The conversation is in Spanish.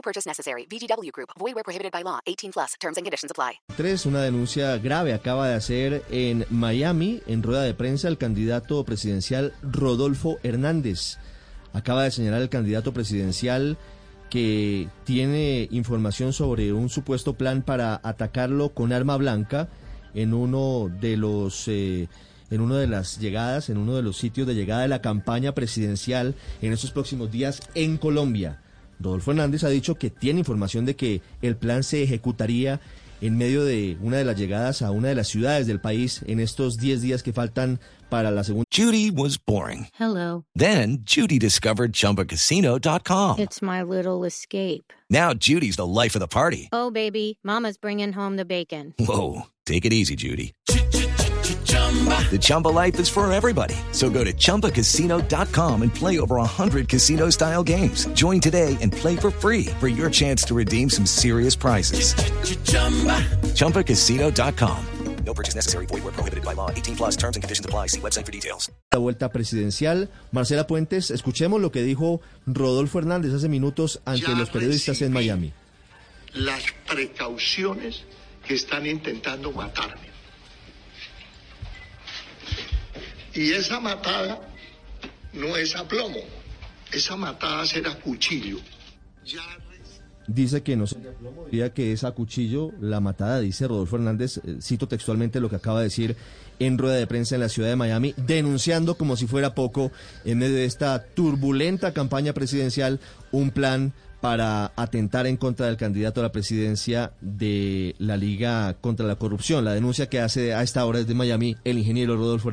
No purchase necessary. VGW Group. Void where prohibited by law. 18 plus. Terms and conditions apply. Tres, una denuncia grave acaba de hacer en Miami, en rueda de prensa, el candidato presidencial Rodolfo Hernández. Acaba de señalar el candidato presidencial que tiene información sobre un supuesto plan para atacarlo con arma blanca en uno de los eh, en una de las llegadas, en uno de los sitios de llegada de la campaña presidencial en estos próximos días en Colombia. Rodolfo Hernández ha dicho que tiene información de que el plan se ejecutaría en medio de una de las llegadas a una de las ciudades del país en estos 10 días que faltan para la segunda. Judy was boring. Hello. Then Judy discovered ChumbaCasino.com. It's my little escape. Now Judy's the life of the party. Oh, baby, Mama's bringing home the bacon. Whoa, take it easy, Judy. The Chumba life is for everybody. So go to ChumbaCasino.com and play over 100 casino style games. Join today and play for free for your chance to redeem some serious prizes. ChumbaCasino.com. No purchase necessary. Void where prohibited by law. 18 plus terms and conditions apply. See website for details. La vuelta presidencial. Marcela Puentes, escuchemos lo que dijo Rodolfo Hernández hace minutos ante Ya los periodistas en Miami. Las precauciones que están intentando matarme. Y esa matada no es a plomo. Esa matada será cuchillo. Ya Dice que no diría que es a cuchillo la matada, dice Rodolfo Hernández, eh, cito textualmente lo que acaba de decir en rueda de prensa en la ciudad de Miami, denunciando como si fuera poco, en medio de esta turbulenta campaña presidencial, un plan para atentar en contra del candidato a la presidencia de la Liga contra la Corrupción. La denuncia que hace a esta hora desde Miami el ingeniero Rodolfo